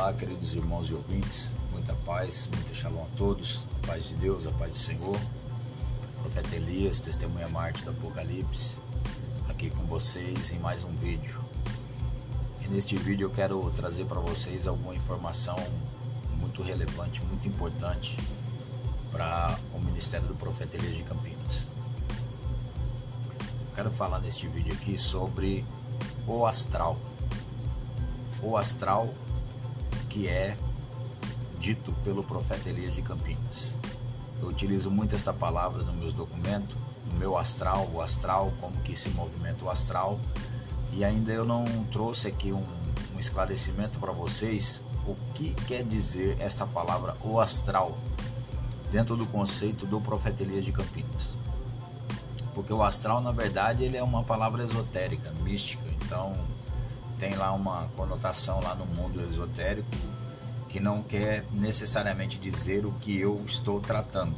Olá, queridos irmãos e ouvintes, muita paz, muita shalom a todos, a paz de Deus, a paz do Senhor. Profeta Elias, testemunha Marte do Apocalipse, aqui com vocês em mais um vídeo. E neste vídeo eu quero trazer para vocês alguma informação muito relevante, muito importante para o ministério do Profeta Elias de Campinas. Eu quero falar neste vídeo aqui sobre o astral. O astral que é dito pelo profeta Elias de Campinas. Eu utilizo muito esta palavra nos meus documentos, no meu astral, o astral, como que se movimenta o astral. E ainda eu não trouxe aqui um, um esclarecimento para vocês o que quer dizer esta palavra o astral dentro do conceito do profeta Elias de Campinas. Porque o astral, na verdade, ele é uma palavra esotérica, mística. Então, tem lá uma conotação lá no mundo esotérico que não quer necessariamente dizer o que eu estou tratando.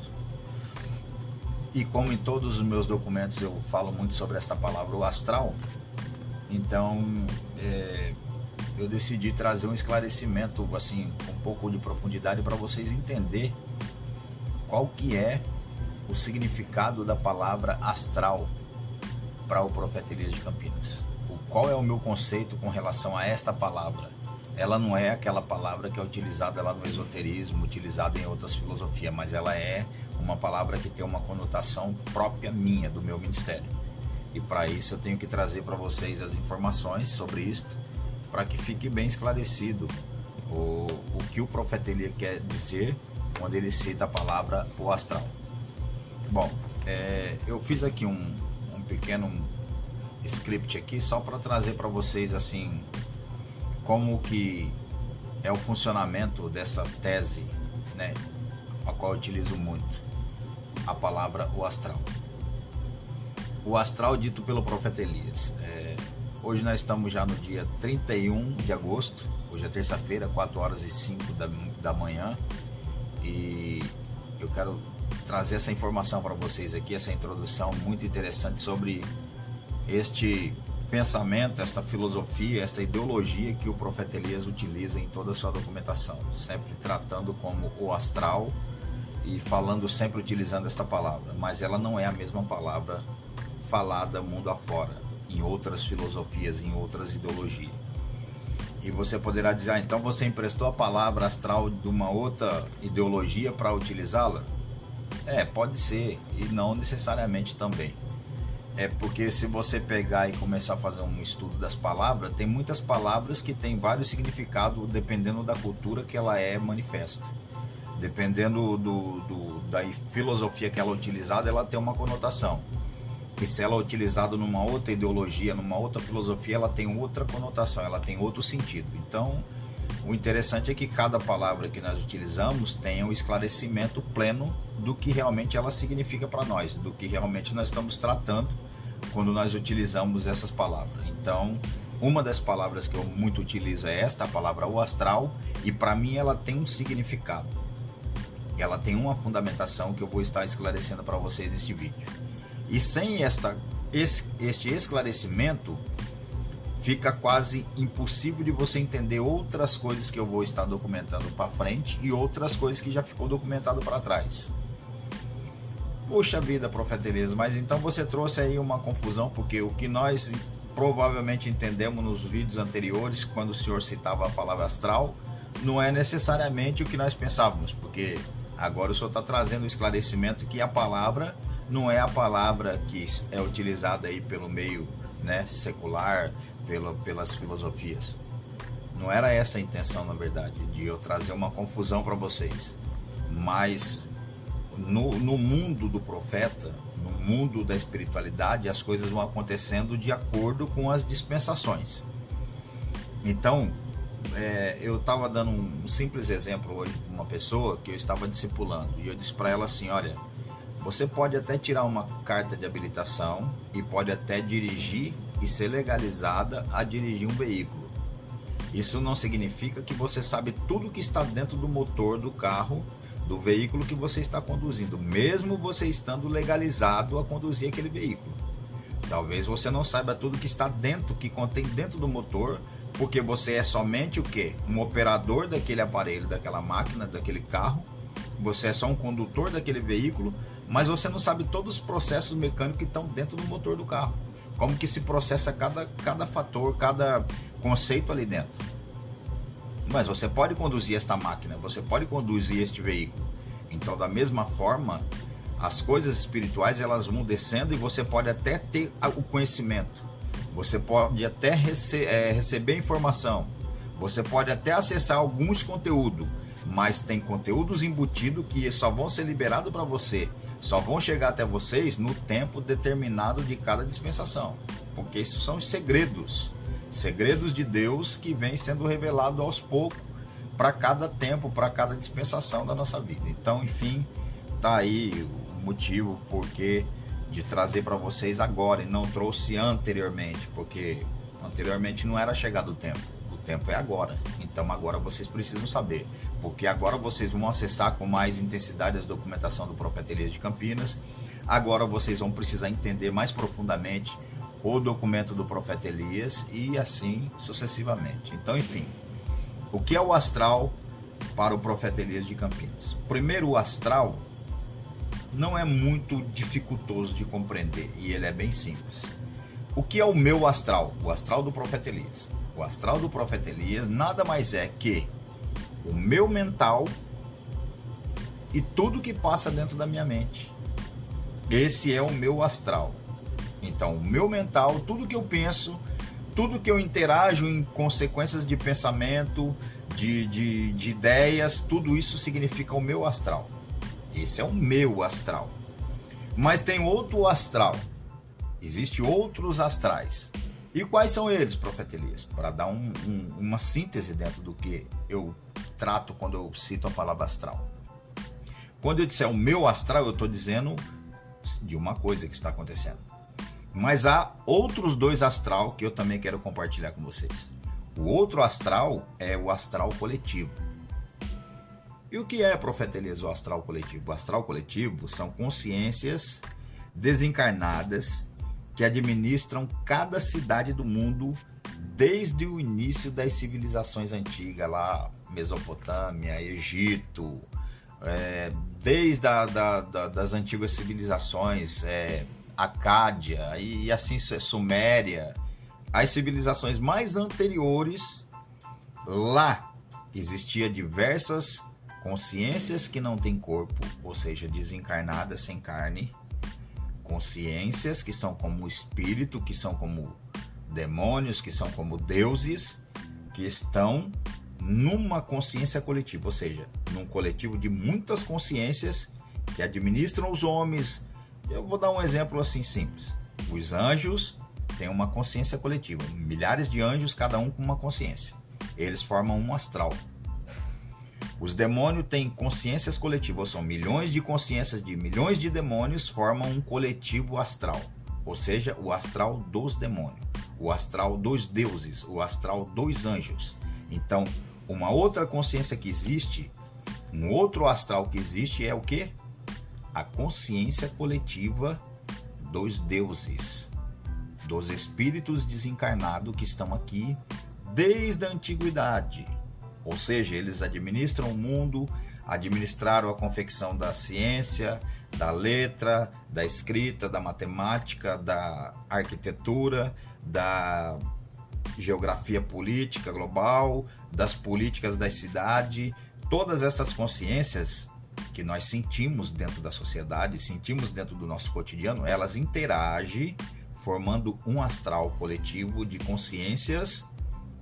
E como em todos os meus documentos eu falo muito sobre esta palavra, o astral, então é, eu decidi trazer um esclarecimento assim com um pouco de profundidade para vocês entender qual que é o significado da palavra astral para o profeta Elias de Campinas qual é o meu conceito com relação a esta palavra? Ela não é aquela palavra que é utilizada lá no esoterismo, utilizada em outras filosofias, mas ela é uma palavra que tem uma conotação própria minha, do meu ministério. E para isso eu tenho que trazer para vocês as informações sobre isto, para que fique bem esclarecido o, o que o profeta Elias quer dizer quando ele cita a palavra o astral. Bom, é, eu fiz aqui um, um pequeno script aqui só para trazer para vocês assim como que é o funcionamento dessa tese, né, a qual eu utilizo muito a palavra o astral. O astral dito pelo profeta Elias. É, hoje nós estamos já no dia 31 de agosto, hoje é terça-feira, 4 horas e 5 da, da manhã, e eu quero trazer essa informação para vocês aqui, essa introdução muito interessante sobre este pensamento, esta filosofia, esta ideologia que o profeta Elias utiliza em toda a sua documentação, sempre tratando como o astral e falando sempre utilizando esta palavra, mas ela não é a mesma palavra falada mundo afora, em outras filosofias, em outras ideologias. E você poderá dizer, ah, então você emprestou a palavra astral de uma outra ideologia para utilizá-la? É, pode ser, e não necessariamente também. É porque se você pegar e começar a fazer um estudo das palavras, tem muitas palavras que têm vários significados dependendo da cultura que ela é manifesta. Dependendo do, do, da filosofia que ela é utilizada, ela tem uma conotação. E se ela é utilizada numa outra ideologia, numa outra filosofia, ela tem outra conotação, ela tem outro sentido. Então, o interessante é que cada palavra que nós utilizamos tenha um esclarecimento pleno do que realmente ela significa para nós, do que realmente nós estamos tratando quando nós utilizamos essas palavras. Então, uma das palavras que eu muito utilizo é esta, a palavra o astral, e para mim ela tem um significado. Ela tem uma fundamentação que eu vou estar esclarecendo para vocês neste vídeo. E sem esta, este esclarecimento, fica quase impossível de você entender outras coisas que eu vou estar documentando para frente e outras coisas que já ficou documentado para trás. Puxa vida, profeta Elias, mas então você trouxe aí uma confusão, porque o que nós provavelmente entendemos nos vídeos anteriores, quando o senhor citava a palavra astral, não é necessariamente o que nós pensávamos, porque agora o senhor está trazendo o esclarecimento que a palavra não é a palavra que é utilizada aí pelo meio né, secular, pela, pelas filosofias. Não era essa a intenção, na verdade, de eu trazer uma confusão para vocês. Mas no, no mundo do profeta, no mundo da espiritualidade, as coisas vão acontecendo de acordo com as dispensações. Então, é, eu estava dando um simples exemplo hoje para uma pessoa que eu estava discipulando e eu disse para ela assim: olha, você pode até tirar uma carta de habilitação e pode até dirigir e ser legalizada a dirigir um veículo. Isso não significa que você sabe tudo que está dentro do motor do carro, do veículo que você está conduzindo, mesmo você estando legalizado a conduzir aquele veículo. Talvez você não saiba tudo que está dentro, que contém dentro do motor Porque você é somente o quê? Um operador daquele aparelho, daquela máquina, daquele carro. Você é só um condutor daquele veículo, mas você não sabe todos os processos mecânicos que estão dentro do motor do carro. Como que se processa cada, cada fator, cada conceito ali dentro. Mas você pode conduzir esta máquina, você pode conduzir este veículo. Então, da mesma forma, as coisas espirituais elas vão descendo e você pode até ter o conhecimento, você pode até rece é, receber informação, você pode até acessar alguns conteúdos, mas tem conteúdos embutidos que só vão ser liberados para você, só vão chegar até vocês no tempo determinado de cada dispensação, porque isso são segredos, segredos de Deus que vem sendo revelado aos poucos para cada tempo, para cada dispensação da nossa vida. Então, enfim, tá aí o motivo porque de trazer para vocês agora e não trouxe anteriormente, porque anteriormente não era chegado o tempo. Tempo é agora. Então agora vocês precisam saber, porque agora vocês vão acessar com mais intensidade as documentação do Profeta Elias de Campinas. Agora vocês vão precisar entender mais profundamente o documento do Profeta Elias e assim sucessivamente. Então, enfim, o que é o astral para o Profeta Elias de Campinas? Primeiro, o astral não é muito dificultoso de compreender e ele é bem simples. O que é o meu astral? O astral do profeta Elias. O astral do profeta Elias nada mais é que o meu mental e tudo que passa dentro da minha mente. Esse é o meu astral. Então, o meu mental, tudo que eu penso, tudo que eu interajo em consequências de pensamento, de, de, de ideias, tudo isso significa o meu astral. Esse é o meu astral. Mas tem outro astral. Existem outros astrais. E quais são eles, profeta Elias? Para dar um, um, uma síntese dentro do que eu trato quando eu cito a palavra astral. Quando eu disser o meu astral, eu estou dizendo de uma coisa que está acontecendo. Mas há outros dois astral que eu também quero compartilhar com vocês. O outro astral é o astral coletivo. E o que é, profeta Elias, o astral coletivo? O astral coletivo são consciências desencarnadas que administram cada cidade do mundo desde o início das civilizações antigas, lá Mesopotâmia, Egito, é, desde a, da, da, das antigas civilizações, é, Acádia e, e assim Suméria, as civilizações mais anteriores, lá existia diversas consciências que não têm corpo, ou seja, desencarnadas sem carne, consciências que são como espírito, que são como demônios, que são como deuses, que estão numa consciência coletiva, ou seja, num coletivo de muitas consciências que administram os homens. Eu vou dar um exemplo assim simples. Os anjos têm uma consciência coletiva, milhares de anjos, cada um com uma consciência. Eles formam um astral. Os demônios têm consciências coletivas, são milhões de consciências de milhões de demônios formam um coletivo astral, ou seja, o astral dos demônios, o astral dos deuses, o astral dos anjos. Então, uma outra consciência que existe, um outro astral que existe é o que? A consciência coletiva dos deuses, dos espíritos desencarnados que estão aqui desde a antiguidade ou seja, eles administram o mundo, administraram a confecção da ciência, da letra, da escrita, da matemática, da arquitetura, da geografia política global, das políticas da cidade, todas essas consciências que nós sentimos dentro da sociedade, sentimos dentro do nosso cotidiano, elas interagem formando um astral coletivo de consciências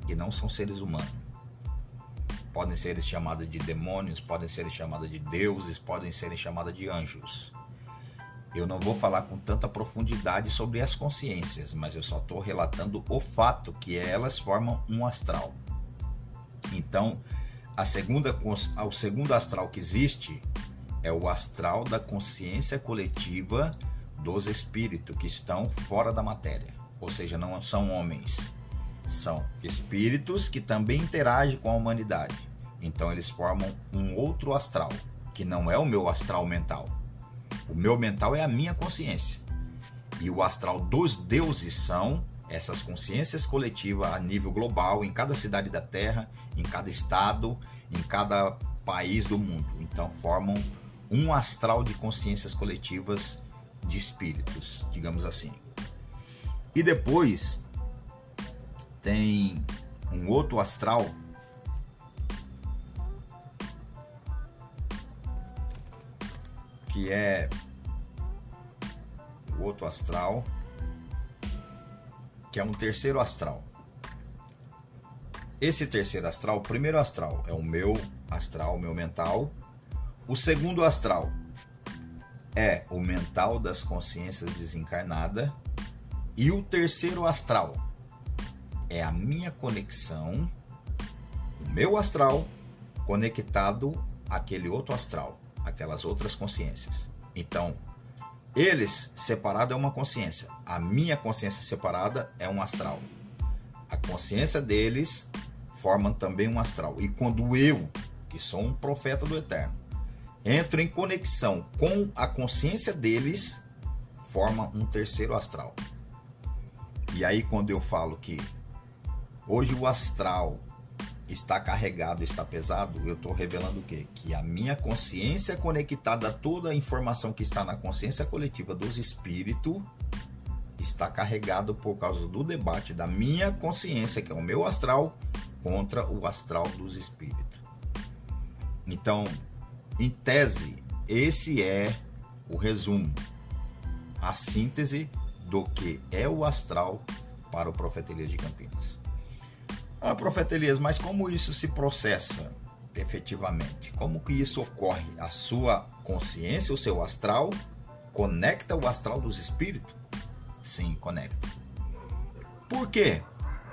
que não são seres humanos podem ser chamadas de demônios, podem ser chamadas de deuses, podem ser chamadas de anjos. Eu não vou falar com tanta profundidade sobre as consciências, mas eu só estou relatando o fato que elas formam um astral. Então, a segunda, o segundo astral que existe é o astral da consciência coletiva dos espíritos que estão fora da matéria, ou seja, não são homens, são espíritos que também interagem com a humanidade. Então eles formam um outro astral, que não é o meu astral mental. O meu mental é a minha consciência. E o astral dos deuses são essas consciências coletivas a nível global, em cada cidade da Terra, em cada estado, em cada país do mundo. Então formam um astral de consciências coletivas de espíritos, digamos assim. E depois tem um outro astral que é o outro astral que é um terceiro astral. Esse terceiro astral, o primeiro astral é o meu astral, o meu mental. O segundo astral é o mental das consciências desencarnada. E o terceiro astral é a minha conexão, o meu astral conectado àquele outro astral, aquelas outras consciências. Então, eles separado é uma consciência. A minha consciência separada é um astral. A consciência deles forma também um astral. E quando eu, que sou um profeta do eterno, entro em conexão com a consciência deles, forma um terceiro astral. E aí quando eu falo que hoje o astral está carregado, está pesado, eu estou revelando o quê? Que a minha consciência conectada a toda a informação que está na consciência coletiva dos espíritos está carregado por causa do debate da minha consciência, que é o meu astral, contra o astral dos espíritos. Então, em tese, esse é o resumo, a síntese do que é o astral para o profeta Elias de Campinas. Ah, profeta Elias, mas como isso se processa efetivamente? Como que isso ocorre? A sua consciência, o seu astral, conecta o astral dos espíritos? Sim, conecta. Por quê?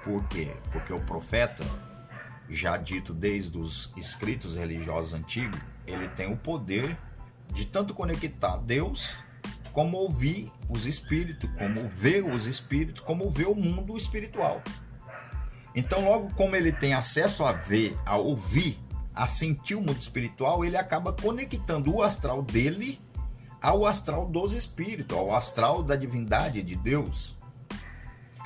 Por quê? Porque o profeta, já dito desde os escritos religiosos antigos, ele tem o poder de tanto conectar Deus, como ouvir os espíritos, como ver os espíritos, como ver o mundo espiritual. Então, logo como ele tem acesso a ver, a ouvir, a sentir o mundo espiritual, ele acaba conectando o astral dele ao astral dos espíritos, ao astral da divindade de Deus.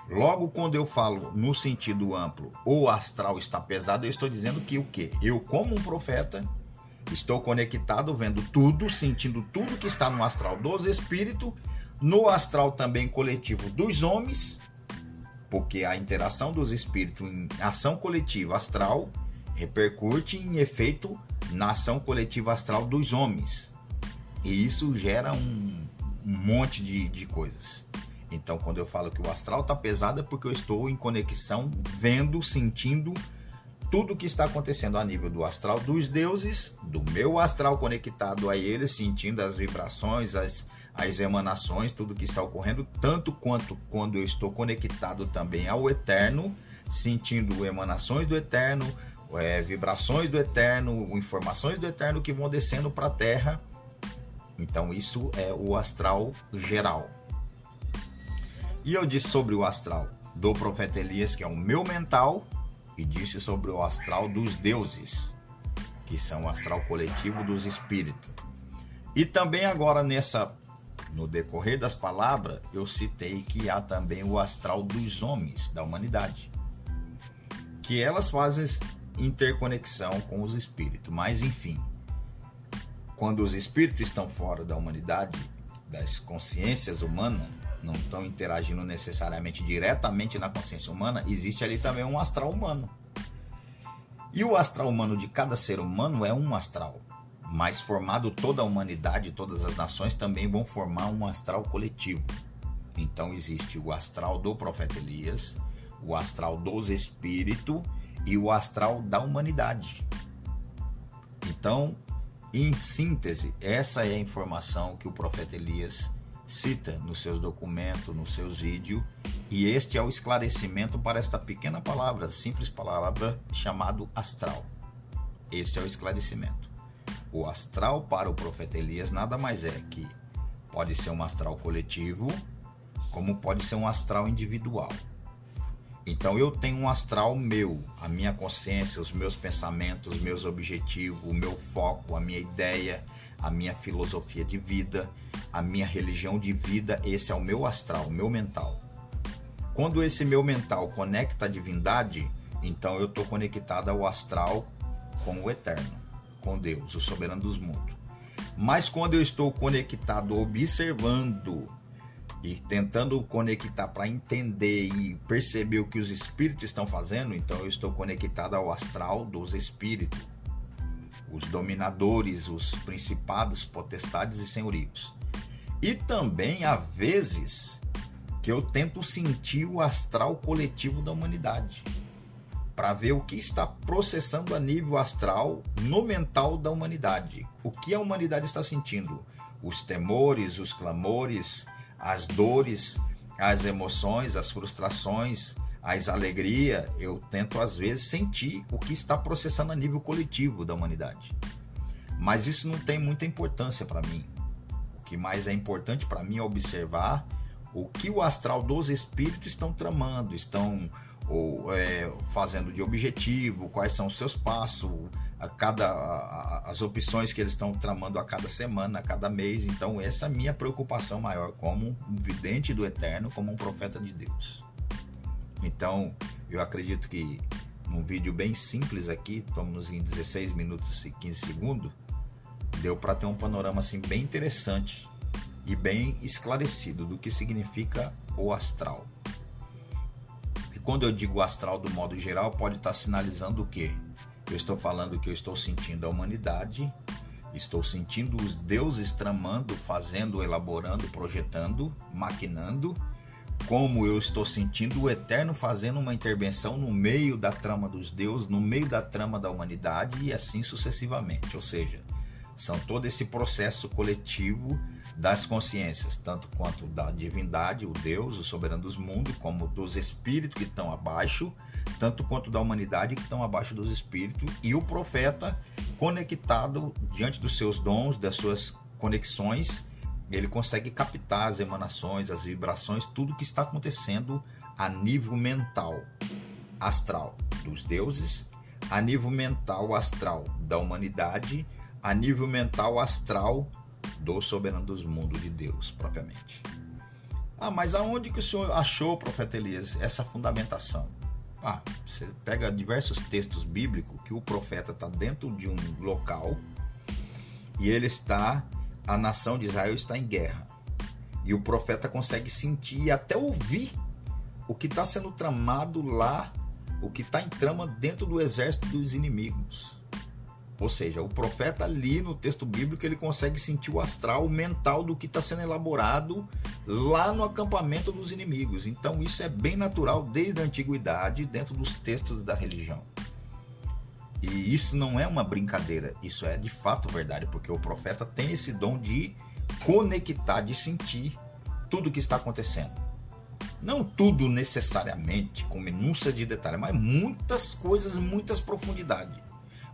Logo, quando eu falo no sentido amplo, o astral está pesado, eu estou dizendo que o quê? Eu, como um profeta, estou conectado, vendo tudo, sentindo tudo que está no astral dos espíritos, no astral também coletivo dos homens porque a interação dos espíritos em ação coletiva astral repercute em efeito na ação coletiva astral dos homens. E isso gera um, um monte de, de coisas. Então, quando eu falo que o astral está pesado, é porque eu estou em conexão, vendo, sentindo tudo o que está acontecendo a nível do astral dos deuses, do meu astral conectado a eles, sentindo as vibrações, as, as emanações, tudo que está ocorrendo, tanto quanto quando eu estou conectado também ao eterno, sentindo emanações do eterno, é, vibrações do eterno, informações do eterno que vão descendo para a terra. Então, isso é o astral geral. E eu disse sobre o astral do profeta Elias, que é o meu mental, e disse sobre o astral dos deuses, que são o astral coletivo dos espíritos. E também agora nessa no decorrer das palavras, eu citei que há também o astral dos homens da humanidade, que elas fazem interconexão com os espíritos, mas enfim, quando os espíritos estão fora da humanidade, das consciências humanas, não estão interagindo necessariamente diretamente na consciência humana, existe ali também um astral humano. E o astral humano de cada ser humano é um astral mas formado toda a humanidade, todas as nações também vão formar um astral coletivo. Então existe o astral do profeta Elias, o astral dos espíritos e o astral da humanidade. Então, em síntese, essa é a informação que o profeta Elias cita nos seus documentos, nos seus vídeos, e este é o esclarecimento para esta pequena palavra, simples palavra chamado astral. Este é o esclarecimento. O astral para o profeta Elias nada mais é que pode ser um astral coletivo, como pode ser um astral individual. Então eu tenho um astral meu, a minha consciência, os meus pensamentos, os meus objetivos, o meu foco, a minha ideia, a minha filosofia de vida, a minha religião de vida, esse é o meu astral, o meu mental. Quando esse meu mental conecta a divindade, então eu estou conectado ao astral com o eterno, com Deus, o soberano dos mundos. Mas quando eu estou conectado, observando e tentando conectar para entender e perceber o que os espíritos estão fazendo, então eu estou conectado ao astral dos espíritos, os dominadores, os principados, potestades e senhorios. E também, há vezes, que eu tento sentir o astral coletivo da humanidade para ver o que está processando a nível astral no mental da humanidade. O que a humanidade está sentindo? Os temores, os clamores, as dores, as emoções, as frustrações, as alegrias. Eu tento às vezes sentir o que está processando a nível coletivo da humanidade. Mas isso não tem muita importância para mim. O que mais é importante para mim é observar o que o astral dos espíritos estão tramando, estão ou é, fazendo de objetivo, quais são os seus passos, a cada a, as opções que eles estão tramando a cada semana, a cada mês. Então essa é a minha preocupação maior como um vidente do eterno, como um profeta de Deus. Então, eu acredito que num vídeo bem simples aqui, estamos em 16 minutos e 15 segundos, deu para ter um panorama assim bem interessante e bem esclarecido do que significa o astral quando eu digo astral do modo geral, pode estar sinalizando o quê? Eu estou falando que eu estou sentindo a humanidade, estou sentindo os deuses tramando, fazendo, elaborando, projetando, maquinando, como eu estou sentindo o Eterno fazendo uma intervenção no meio da trama dos deuses, no meio da trama da humanidade e assim sucessivamente. Ou seja, são todo esse processo coletivo das consciências, tanto quanto da divindade, o Deus, o soberano dos mundos, como dos espíritos que estão abaixo, tanto quanto da humanidade que estão abaixo dos espíritos, e o profeta conectado diante dos seus dons, das suas conexões, ele consegue captar as emanações, as vibrações, tudo que está acontecendo a nível mental, astral dos deuses, a nível mental astral da humanidade, a nível mental astral do soberano dos mundos de Deus, propriamente. Ah, mas aonde que o senhor achou, profeta Elias, essa fundamentação? Ah, você pega diversos textos bíblicos que o profeta está dentro de um local e ele está, a nação de Israel está em guerra. E o profeta consegue sentir e até ouvir o que está sendo tramado lá, o que está em trama dentro do exército dos inimigos. Ou seja, o profeta ali no texto bíblico ele consegue sentir o astral, o mental do que está sendo elaborado lá no acampamento dos inimigos. Então isso é bem natural desde a antiguidade dentro dos textos da religião. E isso não é uma brincadeira, isso é de fato verdade, porque o profeta tem esse dom de conectar, de sentir tudo o que está acontecendo. Não tudo necessariamente com minúcia de detalhe, mas muitas coisas, muitas profundidades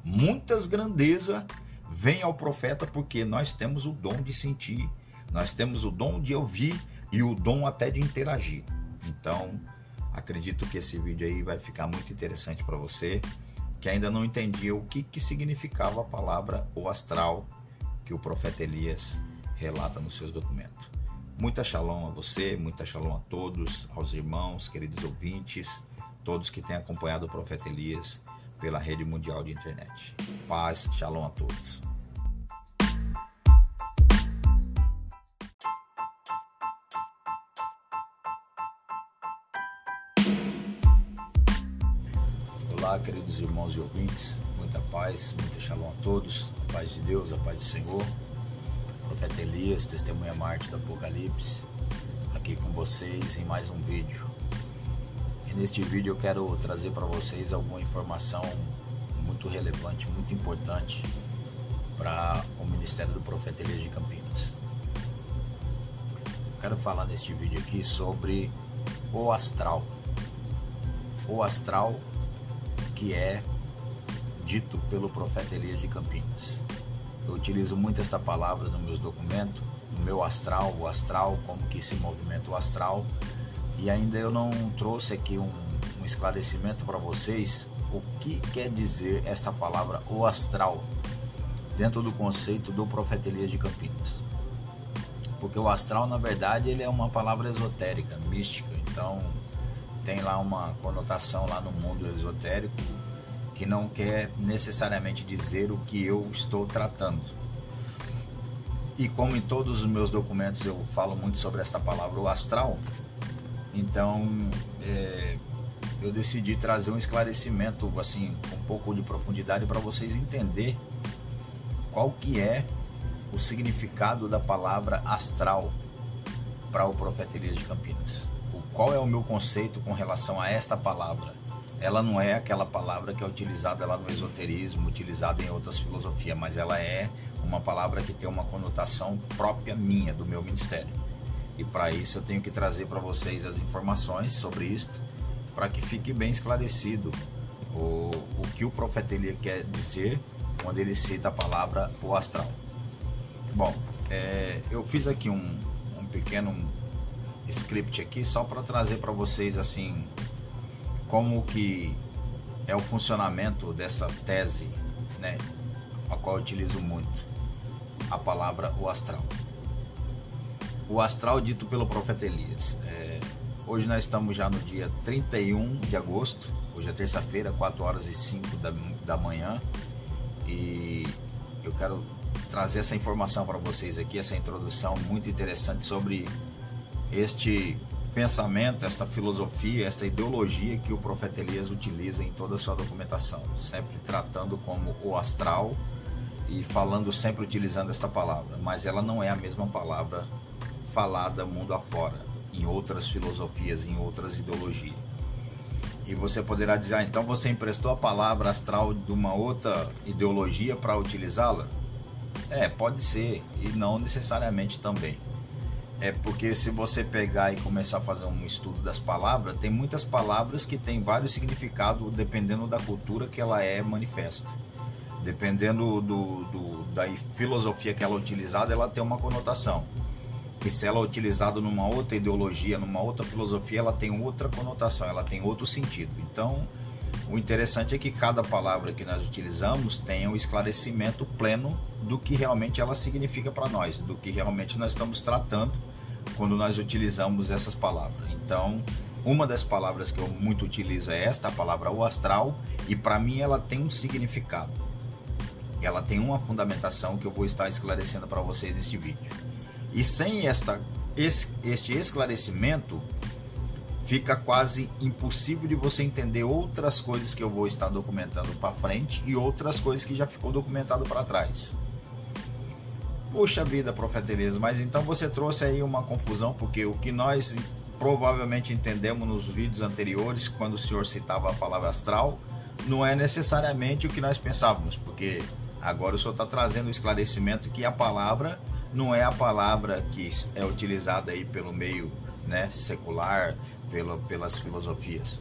muitas grandezas vêm ao profeta porque nós temos o dom de sentir, nós temos o dom de ouvir e o dom até de interagir. Então, acredito que esse vídeo aí vai ficar muito interessante para você que ainda não entendia o que, que significava a palavra o astral que o profeta Elias relata nos seus documentos. Muita shalom a você, muita shalom a todos, aos irmãos, queridos ouvintes, todos que têm acompanhado o profeta Elias pela rede mundial de internet. Paz, shalom a todos. Olá, queridos irmãos e ouvintes, muita paz, muita shalom a todos, a paz de Deus, a paz do Senhor. Profeta Elias, testemunha Marte do Apocalipse, aqui com vocês em mais um vídeo Neste vídeo eu quero trazer para vocês alguma informação muito relevante, muito importante para o Ministério do Profeta Elias de Campinas. Eu quero falar neste vídeo aqui sobre o astral. O astral que é dito pelo profeta Elias de Campinas. Eu utilizo muito esta palavra nos meus documentos, no meu astral, o astral, como que se movimenta o astral e ainda eu não trouxe aqui um, um esclarecimento para vocês o que quer dizer esta palavra o astral dentro do conceito do profeta Elias de Campinas. Porque o astral, na verdade, ele é uma palavra esotérica, mística. Então, tem lá uma conotação lá no mundo esotérico que não quer necessariamente dizer o que eu estou tratando. E como em todos os meus documentos eu falo muito sobre esta palavra, o astral, então é, eu decidi trazer um esclarecimento assim um pouco de profundidade para vocês entender qual que é o significado da palavra astral para o profeta Elias de Campinas. O, qual é o meu conceito com relação a esta palavra? Ela não é aquela palavra que é utilizada lá no esoterismo, utilizada em outras filosofias, mas ela é uma palavra que tem uma conotação própria minha, do meu ministério. E para isso eu tenho que trazer para vocês as informações sobre isto, para que fique bem esclarecido o, o que o profeta Elias quer dizer quando ele cita a palavra o astral. Bom, é, eu fiz aqui um, um pequeno script aqui só para trazer para vocês assim como que é o funcionamento dessa tese, né, a qual eu utilizo muito a palavra o astral. O astral dito pelo profeta Elias. É, hoje nós estamos já no dia 31 de agosto, hoje é terça-feira, 4 horas e 5 da, da manhã, e eu quero trazer essa informação para vocês aqui, essa introdução muito interessante sobre este pensamento, esta filosofia, esta ideologia que o profeta Elias utiliza em toda a sua documentação, sempre tratando como o astral e falando sempre utilizando esta palavra, mas ela não é a mesma palavra falada mundo afora, em outras filosofias, em outras ideologias. E você poderá dizer, ah, então você emprestou a palavra astral de uma outra ideologia para utilizá-la? É, pode ser, e não necessariamente também. É porque se você pegar e começar a fazer um estudo das palavras, tem muitas palavras que têm vários significados dependendo da cultura que ela é manifesta. Dependendo do, do, da filosofia que ela é utilizada, ela tem uma conotação. E se ela é utilizada numa outra ideologia, numa outra filosofia, ela tem outra conotação, ela tem outro sentido. Então, o interessante é que cada palavra que nós utilizamos tenha um esclarecimento pleno do que realmente ela significa para nós, do que realmente nós estamos tratando quando nós utilizamos essas palavras. Então, uma das palavras que eu muito utilizo é esta, a palavra o astral, e para mim ela tem um significado. Ela tem uma fundamentação que eu vou estar esclarecendo para vocês neste vídeo. E sem esta, este esclarecimento, fica quase impossível de você entender outras coisas que eu vou estar documentando para frente e outras coisas que já ficou documentado para trás. Puxa vida, profeta Elias, mas então você trouxe aí uma confusão, porque o que nós provavelmente entendemos nos vídeos anteriores, quando o senhor citava a palavra astral, não é necessariamente o que nós pensávamos, porque agora o senhor está trazendo o esclarecimento que a palavra não é a palavra que é utilizada aí pelo meio né, secular, pela, pelas filosofias.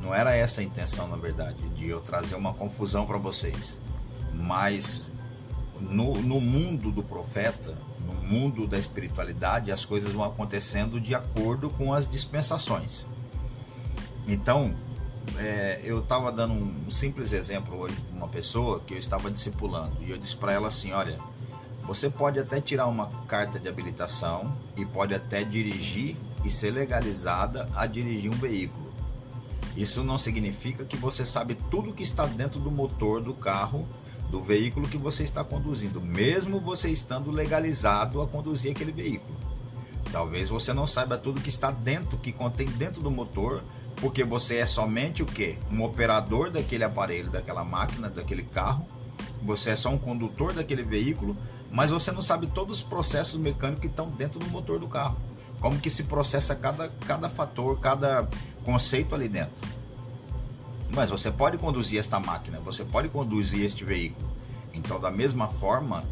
Não era essa a intenção, na verdade, de eu trazer uma confusão para vocês. Mas no, no mundo do profeta, no mundo da espiritualidade, as coisas vão acontecendo de acordo com as dispensações. Então, é, eu estava dando um simples exemplo hoje para uma pessoa que eu estava discipulando e eu disse para ela assim: olha, você pode até tirar uma carta de habilitação e pode até dirigir e ser legalizada a dirigir um veículo. Isso não significa que você sabe tudo que está dentro do motor do carro, do veículo que você está conduzindo, mesmo você estando legalizado a conduzir aquele veículo. Talvez você não saiba tudo que está dentro, que contém dentro do motor, porque você é somente o que? Um operador daquele aparelho, daquela máquina, daquele carro. Você é só um condutor daquele veículo, mas você não sabe todos os processos mecânicos que estão dentro do motor do carro como que se processa cada, cada fator, cada conceito ali dentro. Mas você pode conduzir esta máquina, você pode conduzir este veículo. Então, da mesma forma,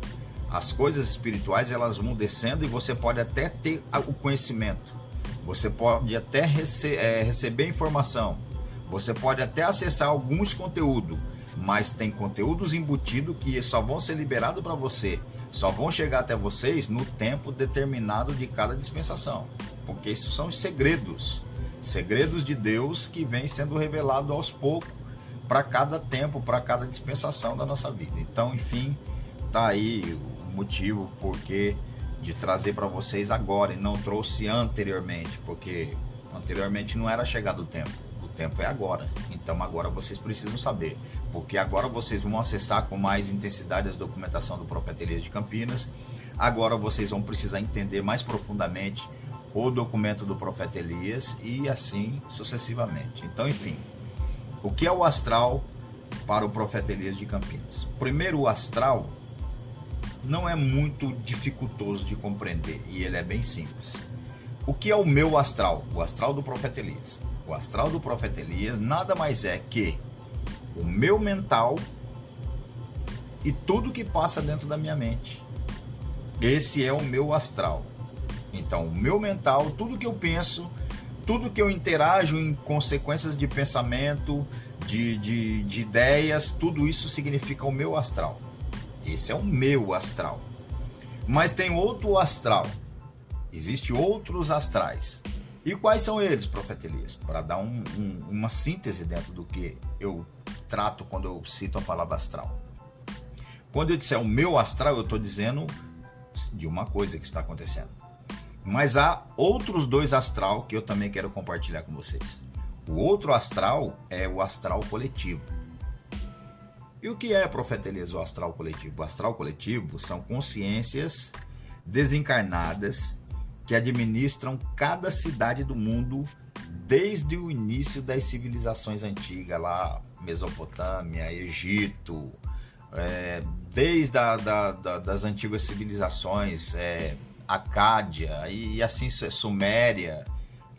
as coisas espirituais elas vão descendo e você pode até ter o conhecimento, você pode até rece é, receber informação, você pode até acessar alguns conteúdos, mas tem conteúdos embutidos que só vão ser liberados para você só vão chegar até vocês no tempo determinado de cada dispensação, porque isso são segredos, segredos de Deus que vem sendo revelado aos poucos para cada tempo, para cada dispensação da nossa vida. Então, enfim, tá aí o motivo porque de trazer para vocês agora e não trouxe anteriormente, porque Anteriormente não era chegado o tempo. Tempo é agora. Então agora vocês precisam saber. Porque agora vocês vão acessar com mais intensidade as documentação do Profeta Elias de Campinas. Agora vocês vão precisar entender mais profundamente o documento do Profeta Elias e assim sucessivamente. Então, enfim, o que é o astral para o Profeta Elias de Campinas? Primeiro, o astral não é muito dificultoso de compreender e ele é bem simples. O que é o meu astral? O astral do profeta Elias. O astral do profeta Elias nada mais é que o meu mental e tudo que passa dentro da minha mente. Esse é o meu astral. Então, o meu mental, tudo que eu penso, tudo que eu interajo em consequências de pensamento, de, de, de ideias, tudo isso significa o meu astral. Esse é o meu astral. Mas tem outro astral. Existem outros astrais. E quais são eles, profeta Elias? Para dar um, um, uma síntese dentro do que eu trato quando eu cito a palavra astral. Quando eu disser o meu astral, eu estou dizendo de uma coisa que está acontecendo. Mas há outros dois astral que eu também quero compartilhar com vocês. O outro astral é o astral coletivo. E o que é, profeta Elias, o astral coletivo? O astral coletivo são consciências desencarnadas que administram cada cidade do mundo desde o início das civilizações antigas, lá Mesopotâmia, Egito, é, desde a, da, da, das antigas civilizações, é, Acádia e, e assim Suméria,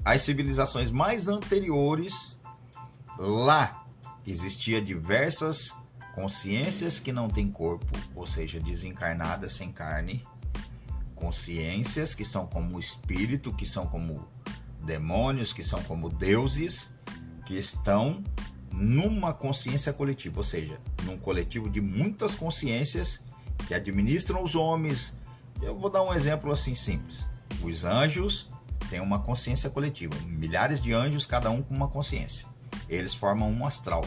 as civilizações mais anteriores, lá. Existia diversas consciências que não têm corpo, ou seja, desencarnadas sem carne, consciências que são como espírito, que são como demônios, que são como deuses, que estão numa consciência coletiva, ou seja, num coletivo de muitas consciências que administram os homens. Eu vou dar um exemplo assim simples. Os anjos têm uma consciência coletiva, milhares de anjos, cada um com uma consciência. Eles formam um astral.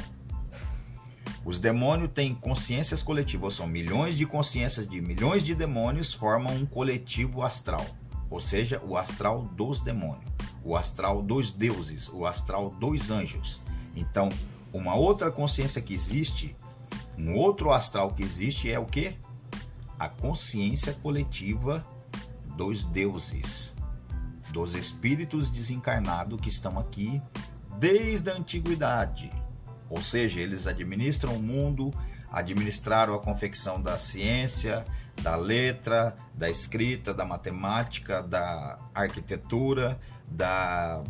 Os demônios têm consciências coletivas, são milhões de consciências de milhões de demônios formam um coletivo astral, ou seja, o astral dos demônios, o astral dos deuses, o astral dos anjos. Então, uma outra consciência que existe, um outro astral que existe é o que? A consciência coletiva dos deuses, dos espíritos desencarnados que estão aqui desde a antiguidade ou seja, eles administram o mundo, administraram a confecção da ciência, da letra, da escrita, da matemática, da arquitetura, da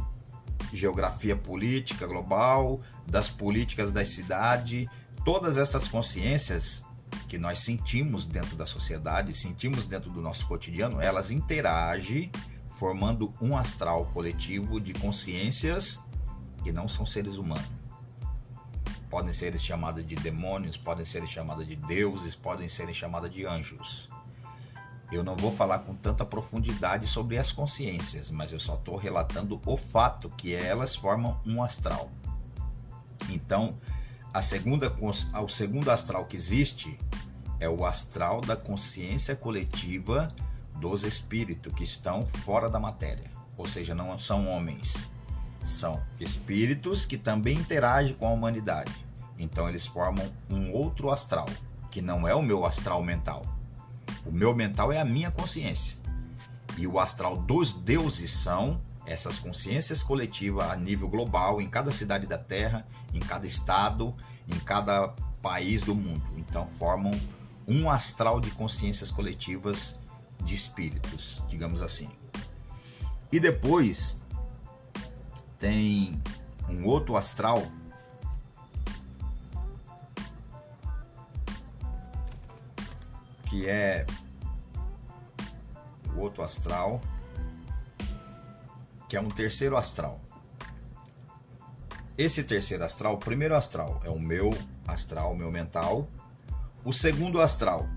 geografia política global, das políticas da cidade, todas essas consciências que nós sentimos dentro da sociedade, sentimos dentro do nosso cotidiano, elas interagem formando um astral coletivo de consciências que não são seres humanos podem ser chamadas de demônios, podem ser chamadas de deuses, podem ser chamadas de anjos. Eu não vou falar com tanta profundidade sobre as consciências, mas eu só estou relatando o fato que elas formam um astral. Então, a segunda, o segundo astral que existe é o astral da consciência coletiva dos espíritos que estão fora da matéria, ou seja, não são homens, são espíritos que também interagem com a humanidade. Então eles formam um outro astral, que não é o meu astral mental. O meu mental é a minha consciência. E o astral dos deuses são essas consciências coletivas a nível global, em cada cidade da Terra, em cada estado, em cada país do mundo. Então formam um astral de consciências coletivas de espíritos, digamos assim. E depois tem um outro astral que é o outro astral, que é um terceiro astral. Esse terceiro astral, o primeiro astral é o meu astral, meu mental. O segundo astral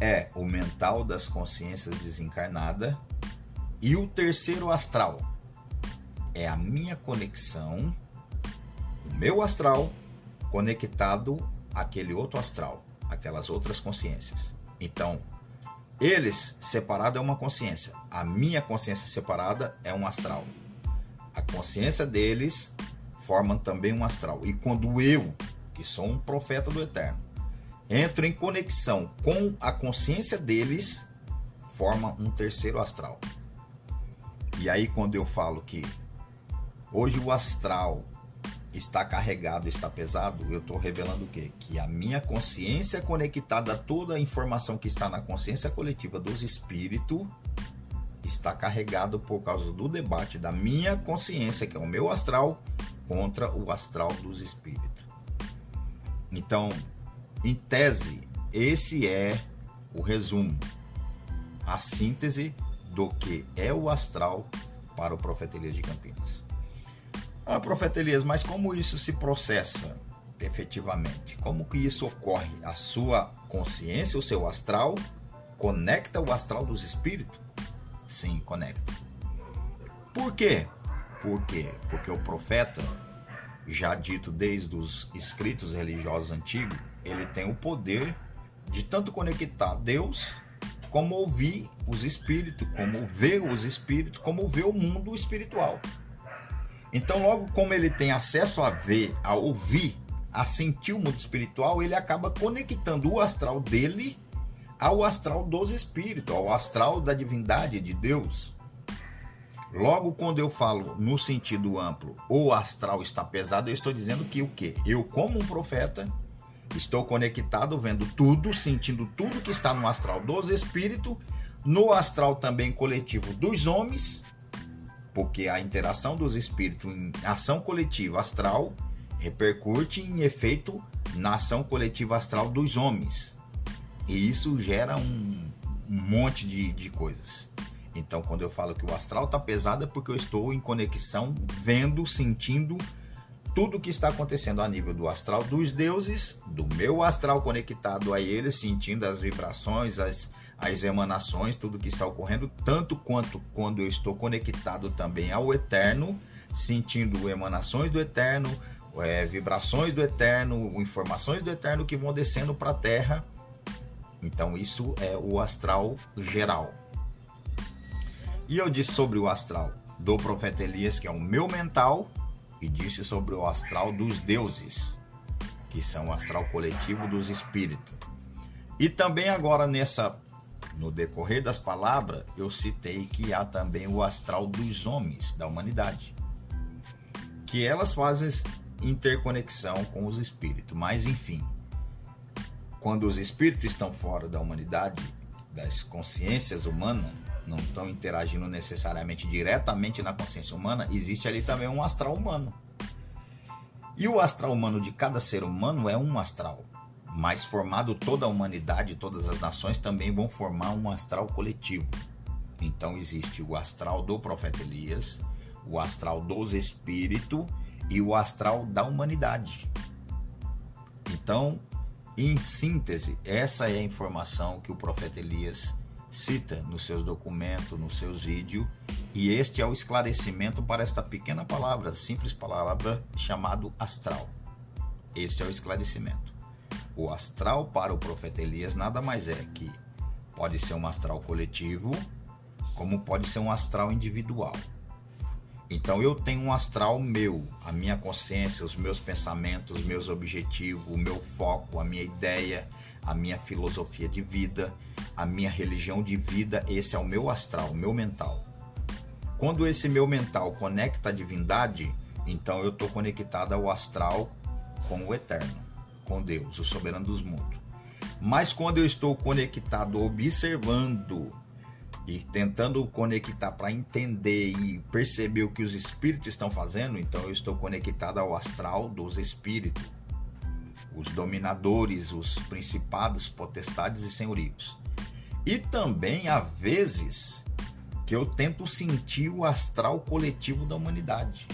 é o mental das consciências desencarnada. E o terceiro astral é a minha conexão, o meu astral conectado àquele outro astral, aquelas outras consciências. Então, eles separado é uma consciência, a minha consciência separada é um astral. a consciência deles forma também um astral. E quando eu, que sou um profeta do Eterno, entro em conexão com a consciência deles, forma um terceiro astral. E aí quando eu falo que hoje o astral está carregado, está pesado, eu estou revelando o quê? Que a minha consciência conectada a toda a informação que está na consciência coletiva dos espíritos está carregado por causa do debate da minha consciência, que é o meu astral, contra o astral dos espíritos. Então, em tese, esse é o resumo, a síntese do que é o astral para o profeta Elias de Campinas. Ah, profeta Elias, mas como isso se processa efetivamente? Como que isso ocorre? A sua consciência, o seu astral, conecta o astral dos espíritos? Sim, conecta. Por quê? Por quê? Porque o profeta, já dito desde os escritos religiosos antigos, ele tem o poder de tanto conectar Deus, como ouvir os espíritos, como ver os espíritos, como ver o mundo espiritual. Então, logo como ele tem acesso a ver, a ouvir, a sentir o mundo espiritual, ele acaba conectando o astral dele ao astral dos espíritos, ao astral da divindade de Deus. Logo, quando eu falo no sentido amplo, o astral está pesado, eu estou dizendo que o quê? Eu, como um profeta, estou conectado, vendo tudo, sentindo tudo que está no astral dos espíritos, no astral também coletivo dos homens, porque a interação dos espíritos em ação coletiva astral repercute em efeito na ação coletiva astral dos homens. E isso gera um, um monte de, de coisas. Então, quando eu falo que o astral está pesado, é porque eu estou em conexão, vendo, sentindo tudo o que está acontecendo a nível do astral dos deuses, do meu astral conectado a eles, sentindo as vibrações, as, as emanações, tudo que está ocorrendo, tanto quanto quando eu estou conectado também ao Eterno, sentindo emanações do Eterno, é, vibrações do Eterno, informações do Eterno que vão descendo para a Terra. Então, isso é o astral geral. E eu disse sobre o astral do profeta Elias, que é o meu mental, e disse sobre o astral dos deuses, que são o astral coletivo dos espíritos. E também agora nessa no decorrer das palavras, eu citei que há também o astral dos homens, da humanidade, que elas fazem interconexão com os espíritos. Mas, enfim, quando os espíritos estão fora da humanidade, das consciências humanas, não estão interagindo necessariamente diretamente na consciência humana, existe ali também um astral humano. E o astral humano de cada ser humano é um astral mas formado toda a humanidade, todas as nações também vão formar um astral coletivo. Então existe o astral do profeta Elias, o astral dos espíritos e o astral da humanidade. Então, em síntese, essa é a informação que o profeta Elias cita nos seus documentos, nos seus vídeos, e este é o esclarecimento para esta pequena palavra, simples palavra chamado astral. Este é o esclarecimento. O astral para o profeta Elias nada mais é que pode ser um astral coletivo, como pode ser um astral individual. Então eu tenho um astral meu, a minha consciência, os meus pensamentos, os meus objetivos, o meu foco, a minha ideia, a minha filosofia de vida, a minha religião de vida, esse é o meu astral, o meu mental. Quando esse meu mental conecta a divindade, então eu estou conectado ao astral com o eterno com Deus, o soberano dos mundos. Mas quando eu estou conectado, observando e tentando conectar para entender e perceber o que os espíritos estão fazendo, então eu estou conectado ao astral dos espíritos, os dominadores, os principados, potestades e senhorios. E também há vezes que eu tento sentir o astral coletivo da humanidade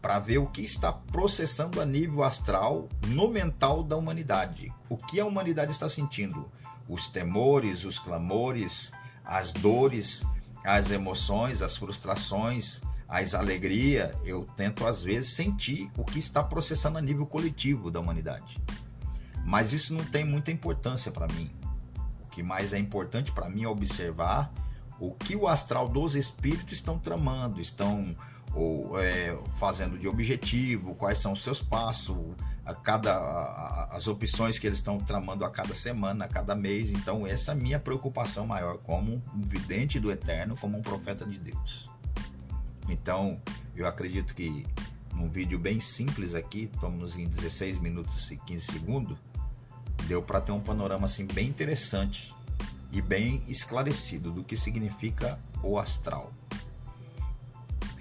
para ver o que está processando a nível astral no mental da humanidade. O que a humanidade está sentindo? Os temores, os clamores, as dores, as emoções, as frustrações, as alegrias. Eu tento às vezes sentir o que está processando a nível coletivo da humanidade. Mas isso não tem muita importância para mim. O que mais é importante para mim é observar o que o astral dos espíritos estão tramando, estão ou é, fazendo de objetivo, quais são os seus passos, a cada a, as opções que eles estão tramando a cada semana, a cada mês. Então essa é a minha preocupação maior como um vidente do eterno, como um profeta de Deus. Então, eu acredito que num vídeo bem simples aqui, estamos em 16 minutos e 15 segundos, deu para ter um panorama assim bem interessante e bem esclarecido do que significa o astral.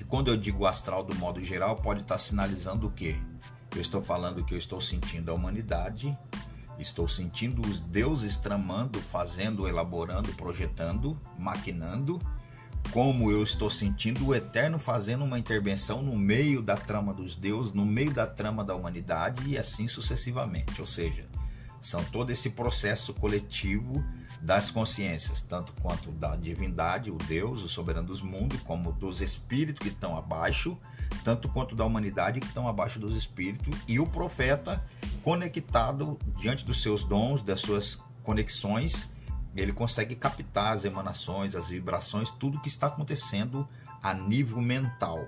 Quando eu digo astral do modo geral, pode estar sinalizando o quê? Eu estou falando que eu estou sentindo a humanidade, estou sentindo os deuses tramando, fazendo, elaborando, projetando, maquinando, como eu estou sentindo o Eterno fazendo uma intervenção no meio da trama dos deuses, no meio da trama da humanidade e assim sucessivamente. Ou seja, são todo esse processo coletivo das consciências, tanto quanto da divindade, o Deus, o soberano dos mundos, como dos espíritos que estão abaixo, tanto quanto da humanidade que estão abaixo dos espíritos, e o profeta conectado diante dos seus dons, das suas conexões, ele consegue captar as emanações, as vibrações, tudo que está acontecendo a nível mental,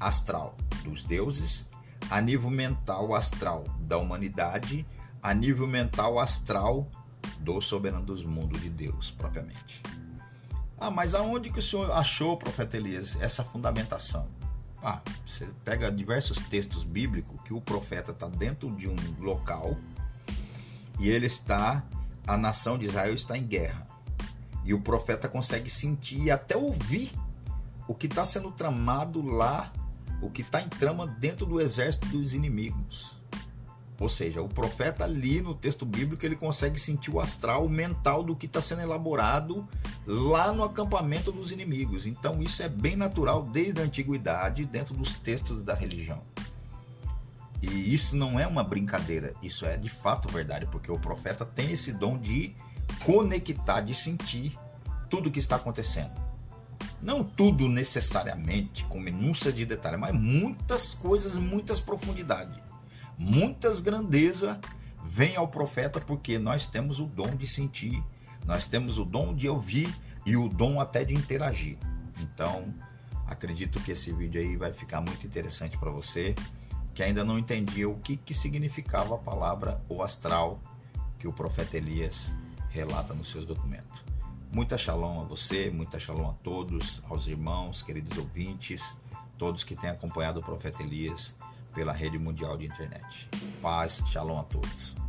astral dos deuses, a nível mental astral da humanidade, a nível mental astral do soberano dos mundos de Deus, propriamente. Ah, mas aonde que o senhor achou, profeta Elias, essa fundamentação? Ah, você pega diversos textos bíblicos que o profeta está dentro de um local e ele está, a nação de Israel está em guerra. E o profeta consegue sentir e até ouvir o que está sendo tramado lá, o que está em trama dentro do exército dos inimigos. Ou seja, o profeta ali no texto bíblico ele consegue sentir o astral, o mental do que está sendo elaborado lá no acampamento dos inimigos. Então isso é bem natural desde a antiguidade dentro dos textos da religião. E isso não é uma brincadeira, isso é de fato verdade, porque o profeta tem esse dom de conectar, de sentir tudo o que está acontecendo. Não tudo necessariamente com minúcia de detalhe, mas muitas coisas, muitas profundidades muitas grandezas vêm ao profeta porque nós temos o dom de sentir, nós temos o dom de ouvir e o dom até de interagir. Então, acredito que esse vídeo aí vai ficar muito interessante para você que ainda não entendia o que, que significava a palavra o astral que o profeta Elias relata nos seus documentos. Muita shalom a você, muita shalom a todos, aos irmãos, queridos ouvintes, todos que têm acompanhado o profeta Elias pela rede mundial de internet. Paz, shalom a todos.